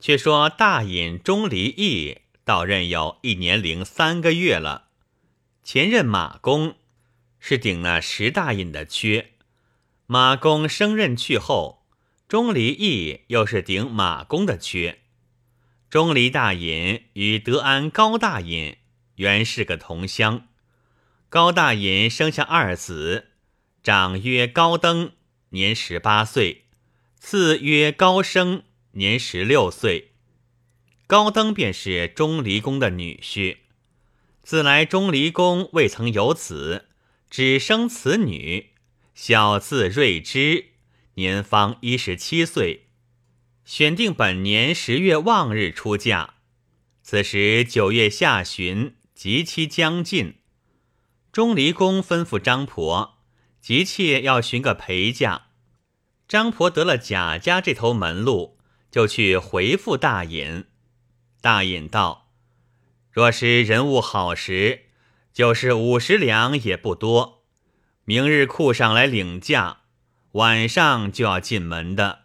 却说大尹钟离义到任有一年零三个月了，前任马公是顶那十大尹的缺，马公升任去后，钟离义又是顶马公的缺。钟离大尹与德安高大尹原是个同乡，高大尹生下二子，长曰高登，年十八岁；次曰高升。年十六岁，高登便是钟离公的女婿。自来钟离公未曾有子，只生此女，小字瑞之，年方一十七岁。选定本年十月望日出嫁。此时九月下旬，吉期将近，钟离公吩咐张婆，急切要寻个陪嫁。张婆得了贾家这头门路。就去回复大尹。大尹道：“若是人物好时，就是五十两也不多。明日库上来领价，晚上就要进门的。”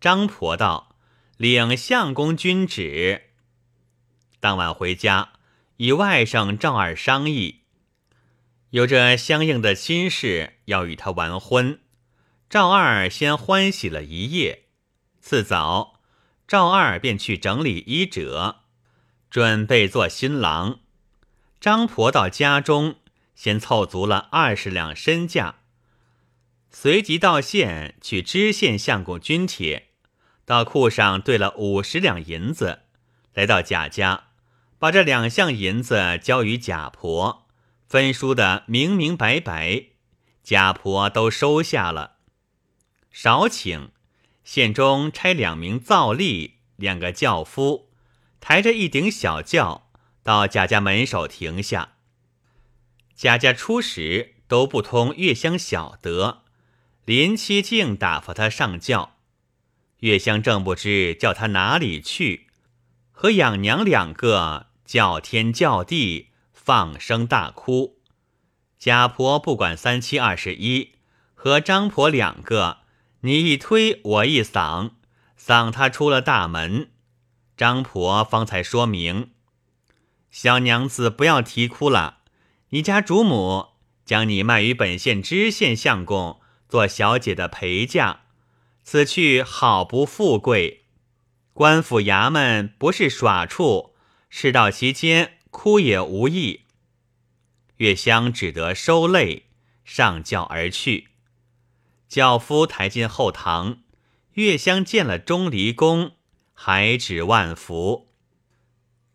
张婆道：“领相公君旨。”当晚回家，与外甥赵二商议，有着相应的亲事要与他完婚。赵二先欢喜了一夜。次早，赵二便去整理衣褶，准备做新郎。张婆到家中，先凑足了二十两身价，随即到县去知县相公军帖，到库上兑了五十两银子，来到贾家，把这两项银子交与贾婆，分输的明明白白，贾婆都收下了，少请。县中差两名皂吏，两个轿夫，抬着一顶小轿到贾家门首停下。贾家初时都不通月香晓得，林七竟打发他上轿。月香正不知叫他哪里去，和养娘两个叫天叫地，放声大哭。贾婆不管三七二十一，和张婆两个。你一推我一搡，搡他出了大门。张婆方才说明：小娘子不要啼哭了。你家主母将你卖与本县知县相公做小姐的陪嫁，此去好不富贵。官府衙门不是耍处，事到其间哭也无益。月香只得收泪，上轿而去。轿夫抬进后堂，月香见了钟离公，还指万福。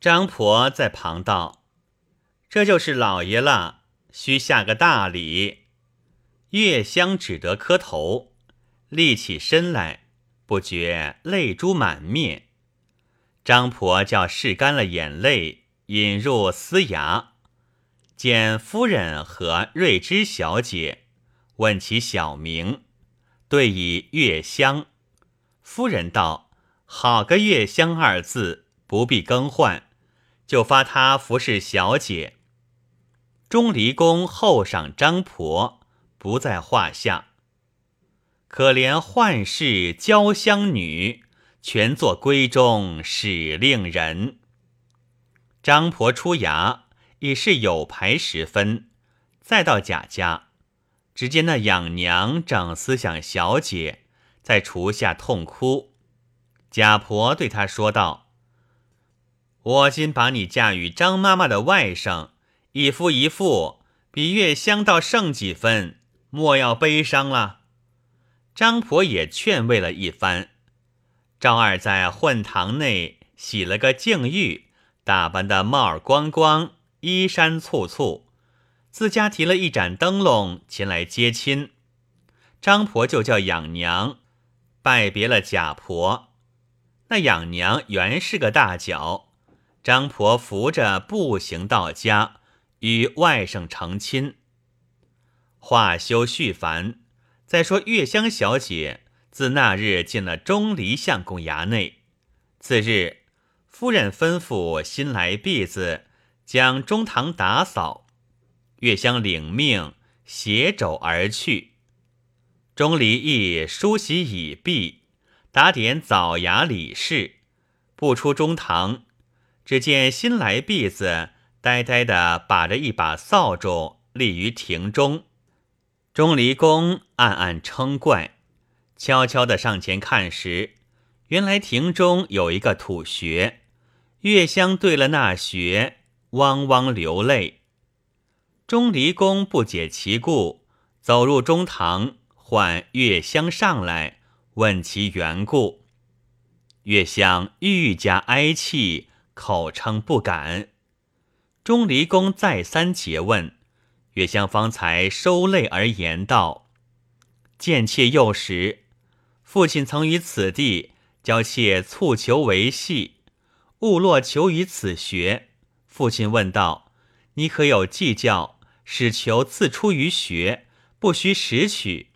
张婆在旁道：“这就是老爷了，需下个大礼。”月香只得磕头，立起身来，不觉泪珠满面。张婆叫拭干了眼泪，引入司衙，见夫人和瑞芝小姐，问其小名。对以月香，夫人道：“好个月香二字，不必更换，就发他服侍小姐。”钟离公厚赏张婆，不在话下。可怜宦世娇香女，全作闺中使令人。张婆出衙已是有牌时分，再到贾家。只见那养娘正思想小姐，在厨下痛哭。贾婆对她说道：“我今把你嫁与张妈妈的外甥，一夫一妇，比月香倒胜几分，莫要悲伤了。”张婆也劝慰了一番。赵二在混堂内洗了个净浴，打扮的帽儿光光，衣衫簇簇。自家提了一盏灯笼前来接亲，张婆就叫养娘拜别了贾婆。那养娘原是个大脚，张婆扶着步行到家，与外甥成亲。话休续繁，再说月香小姐自那日进了钟离相公衙内，次日夫人吩咐新来婢子将中堂打扫。月香领命，携肘而去。钟离义梳洗已毕，打点早衙礼事，不出中堂，只见新来婢子呆呆地把着一把扫帚立于庭中。钟离公暗暗称怪，悄悄地上前看时，原来庭中有一个土穴，月香对了那穴，汪汪流泪。钟离公不解其故，走入中堂，唤月香上来，问其缘故。月香愈加哀泣，口称不敢。钟离公再三诘问，月香方才收泪而言道：“见妾幼时，父亲曾于此地教妾蹴球为戏，误落球于此穴。父亲问道：‘你可有计较，使求自出于穴，不须拾取？’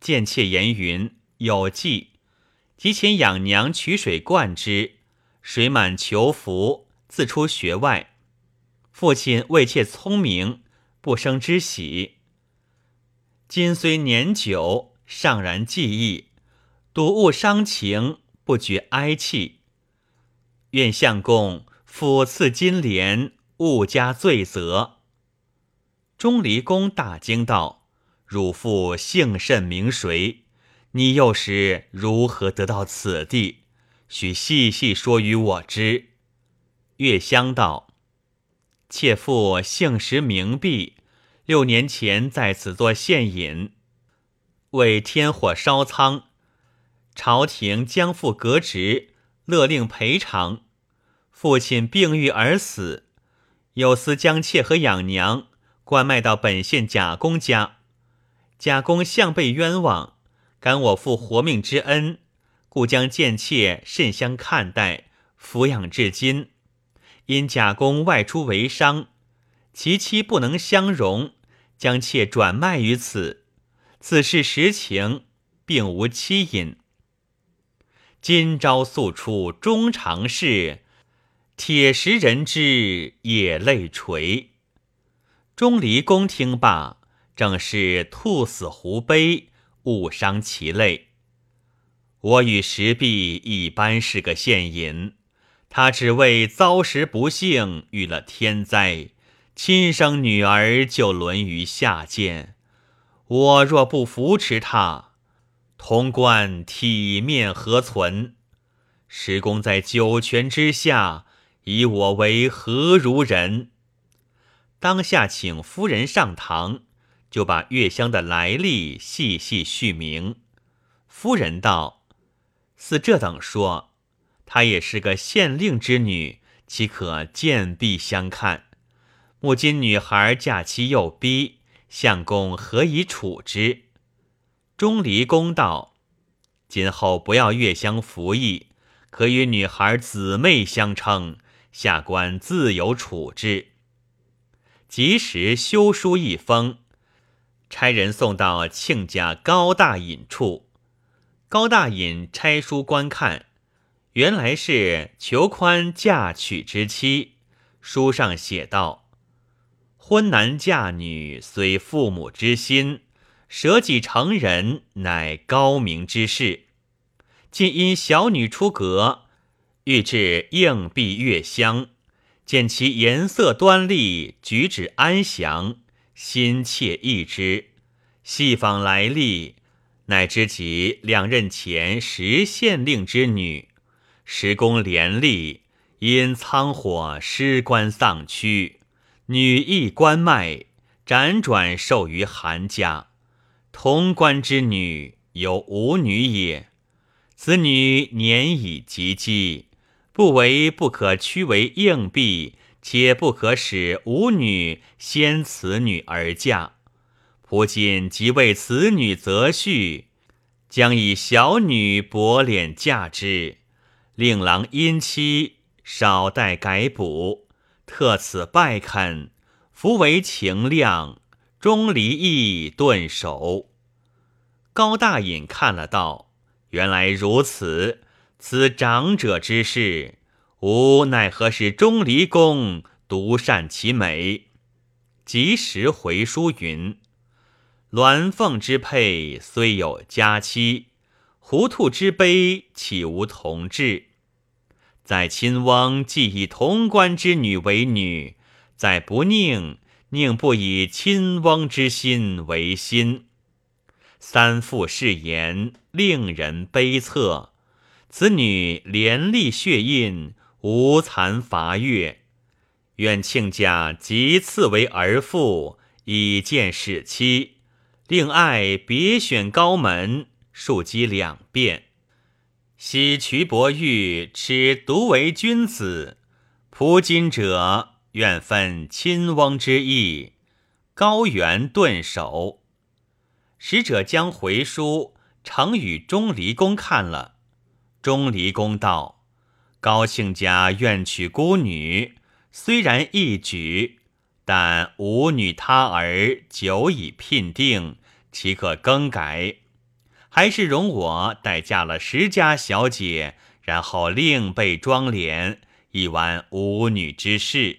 见妾言云：‘有计。’”即遣养娘取水灌之，水满求服，自出穴外。父亲为妾聪明，不生之喜。今虽年久，尚然记忆，睹物伤情，不觉哀泣。愿相公抚赐金莲，勿加罪责。钟离公大惊道：“汝父姓甚名谁？”你又是如何得到此地？须细细说与我知。月香道：“妾父姓石名弼，六年前在此做县尹，为天火烧仓，朝廷将复革职，勒令赔偿。父亲病愈而死，有司将妾和养娘关卖到本县贾公家，贾公向被冤枉。”感我父活命之恩，故将贱妾甚相看待，抚养至今。因贾公外出为商，其妻不能相容，将妾转卖于此。此事实情，并无欺隐。今朝诉出衷肠事，铁石人之也泪垂。钟离公听罢，正是兔死狐悲。误伤其类。我与石壁一般是个县尹，他只为遭时不幸，遇了天灾，亲生女儿就沦于下贱。我若不扶持他，潼关体面何存？石公在九泉之下，以我为何如人？当下请夫人上堂。就把月香的来历细细叙明。夫人道：“似这等说，她也是个县令之女，岂可见婢相看？目今女孩嫁妻又逼，相公何以处之？”钟离公道：“今后不要月香服役，可与女孩姊妹相称，下官自有处置。”及时修书一封。差人送到亲家高大隐处，高大隐拆书观看，原来是裘宽嫁娶之妻。书上写道：“婚男嫁女，虽父母之心，舍己成人，乃高明之事。今因小女出阁，欲置应璧月香，见其颜色端丽，举止安详。”心切意之，细访来历，乃知其两任前时县令之女，时公廉吏，因仓火失官丧躯，女亦官卖，辗转授于韩家。潼关之女有五女也，此女年已及笄，不为不可屈为硬币。且不可使吾女先此女而嫁，仆今即为此女择婿，将以小女薄脸嫁之。令郎因妻少待改补，特此拜恳，弗为情量，终离意顿首。高大隐看了道：“原来如此，此长者之事。”吾奈何是钟离公独善其美，及时回书云：“鸾凤之配虽有佳期，糊涂之悲岂无同志？在亲翁既以潼关之女为女，在不宁，宁不以亲翁之心为心。三父誓言，令人悲恻。此女连立血印，无残伐越。愿亲家即赐为儿妇，以见使妻。令爱别选高门，庶几两便。昔瞿伯玉耻独为君子，仆今者愿分亲翁之意。高原顿首。使者将回书呈与钟离公看了，钟离公道：“高庆家愿娶孤女，虽然一举，但吾女他儿久已聘定，岂可更改？还是容我待嫁了石家小姐，然后另备妆奁，以完吾女之事。”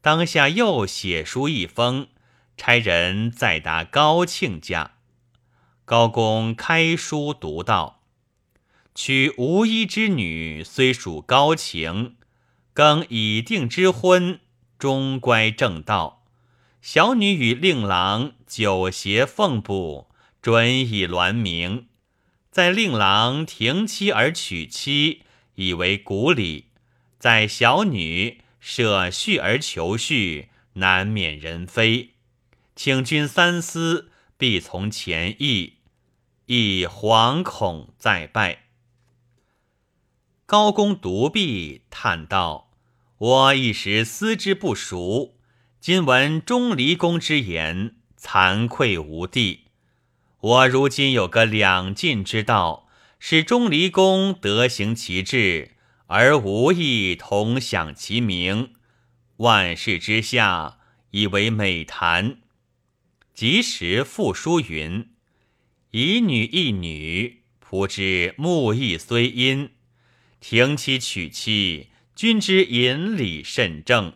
当下又写书一封，差人再达高庆家。高公开书读道：“娶无一之女，虽属高情，更已定之婚，终乖正道。小女与令郎久携奉卜，准以鸾名。在令郎停妻而娶妻，以为古礼；在小女舍婿而求婿，难免人非。请君三思。”必从前意，亦惶恐再拜。高公独臂，叹道：“我一时思之不熟，今闻钟离公之言，惭愧无地。我如今有个两进之道，使钟离公得行其志，而无亦同享其名。万世之下，以为美谈。”及时复书云：“一女一女，仆之目意虽阴，停妻娶妻，君之引礼甚正。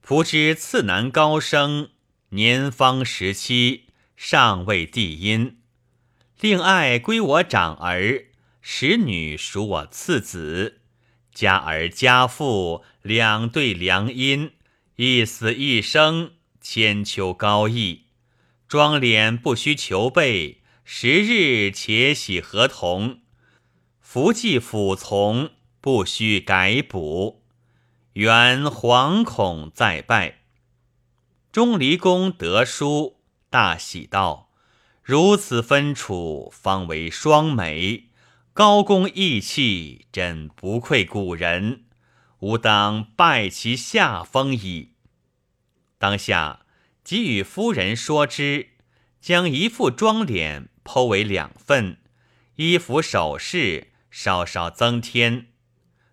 仆之次男高升，年方十七，尚未帝音，令爱归我长儿，使女属我次子。家儿家父两对良姻，一死一生。”千秋高义，庄脸不需求备，十日且喜合同。福记辅从，不须改补。原惶恐再拜。钟离公得书，大喜道：“如此分处，方为双眉。高公义气，真不愧古人。吾当拜其下风矣。”当下即与夫人说之，将一副妆脸剖为两份，衣服首饰稍稍增添，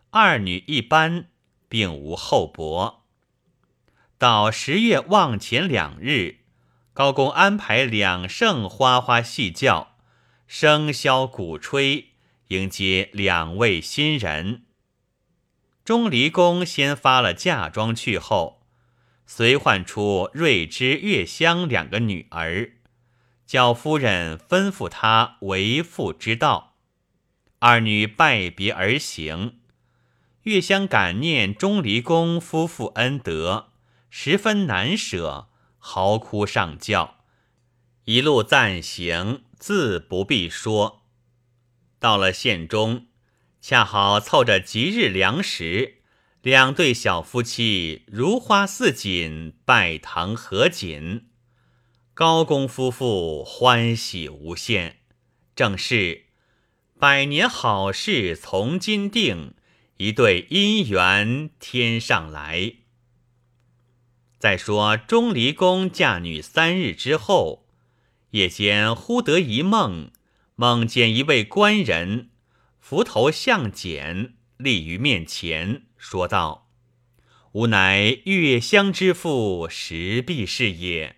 二女一般，并无厚薄。到十月望前两日，高公安排两圣花花戏叫，笙箫鼓吹，迎接两位新人。钟离公先发了嫁妆去后。随唤出瑞芝、月香两个女儿，叫夫人吩咐他为妇之道。二女拜别而行。月香感念钟离公夫妇恩德，十分难舍，嚎哭上轿，一路暂行，自不必说。到了县中，恰好凑着吉日良时。两对小夫妻如花似锦，拜堂合锦。高公夫妇欢喜无限，正是百年好事从今定，一对姻缘天上来。再说钟离公嫁女三日之后，夜间忽得一梦，梦见一位官人，伏头向简，立于面前。说道：“吾乃月香之父石壁是也，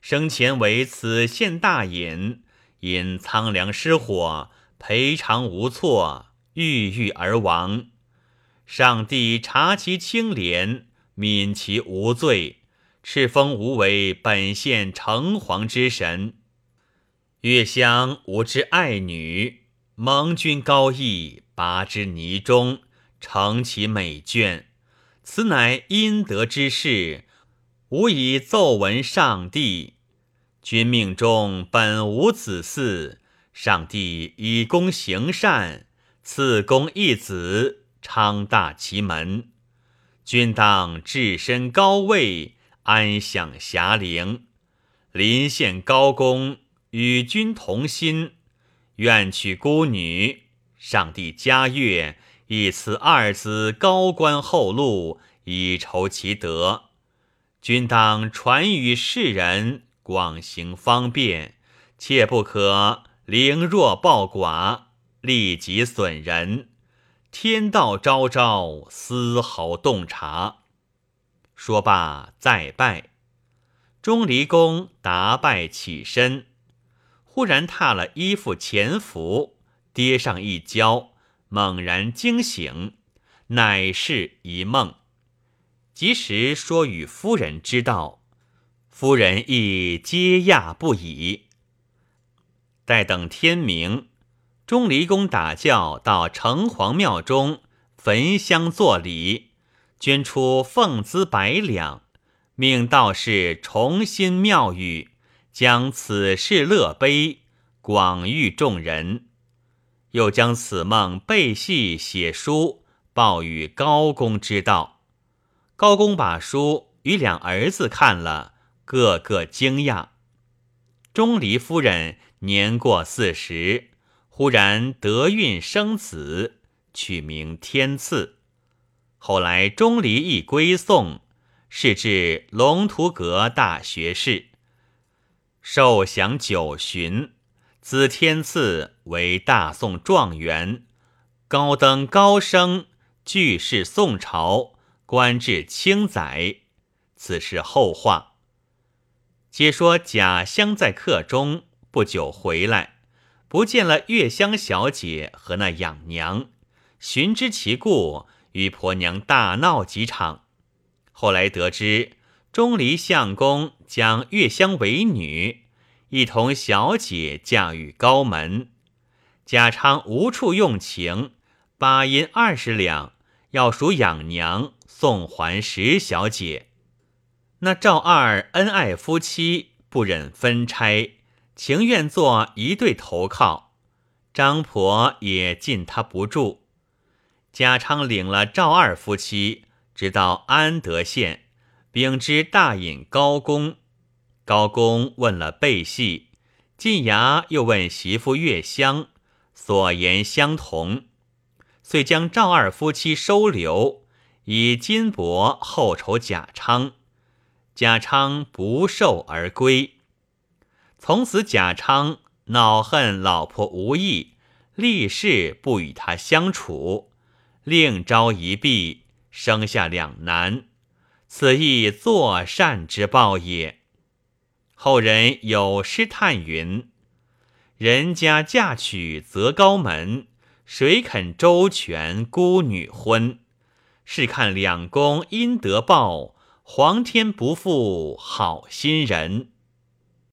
生前为此县大尹，因苍凉失火，赔偿无措，郁郁而亡。上帝察其清廉，悯其无罪，敕封吾为本县城隍之神。月香吾之爱女，蒙君高义，拔之泥中，成其美眷。此乃阴德之事，吾以奏闻上帝。君命中本无子嗣，上帝以公行善，赐公一子，昌大其门。君当置身高位，安享遐陵。临县高公与君同心。愿娶孤女，上帝嘉悦，以此二子高官厚禄，以酬其德。君当传与世人，广行方便，切不可凌弱暴寡，利己损人。天道昭昭，丝毫洞察。说罢，再拜。钟离公答拜起身。忽然踏了衣服前服，跌上一跤，猛然惊醒，乃是一梦。及时说与夫人知道，夫人亦皆讶不已。待等天明，钟离公打轿到城隍庙中焚香作礼，捐出俸资百两，命道士重新庙宇。将此事乐碑广誉众人，又将此梦背细写书报与高公知道。高公把书与两儿子看了，个个惊讶。钟离夫人年过四十，忽然得孕生子，取名天赐。后来钟离亦归宋，是至龙图阁大学士。受享九旬，子天赐为大宋状元，高登高升，俱是宋朝，官至卿宰。此事后话。皆说贾香在客中不久回来，不见了月香小姐和那养娘，寻知其故，与婆娘大闹几场。后来得知。钟离相公将月香为女，一同小姐嫁与高门。贾昌无处用情，把银二十两要赎养娘，送还石小姐。那赵二恩爱夫妻，不忍分拆，情愿做一对投靠。张婆也禁他不住。贾昌领了赵二夫妻，直到安德县。禀知大尹高公，高公问了背细，晋衙又问媳妇月香，所言相同，遂将赵二夫妻收留，以金帛厚酬贾昌。贾昌不受而归。从此贾昌恼恨老婆无义，立誓不与他相处，另招一婢，生下两男。此亦作善之报也。后人有诗叹云：“人家嫁娶择高门，谁肯周全孤女婚？试看两公阴德报，皇天不负好心人。”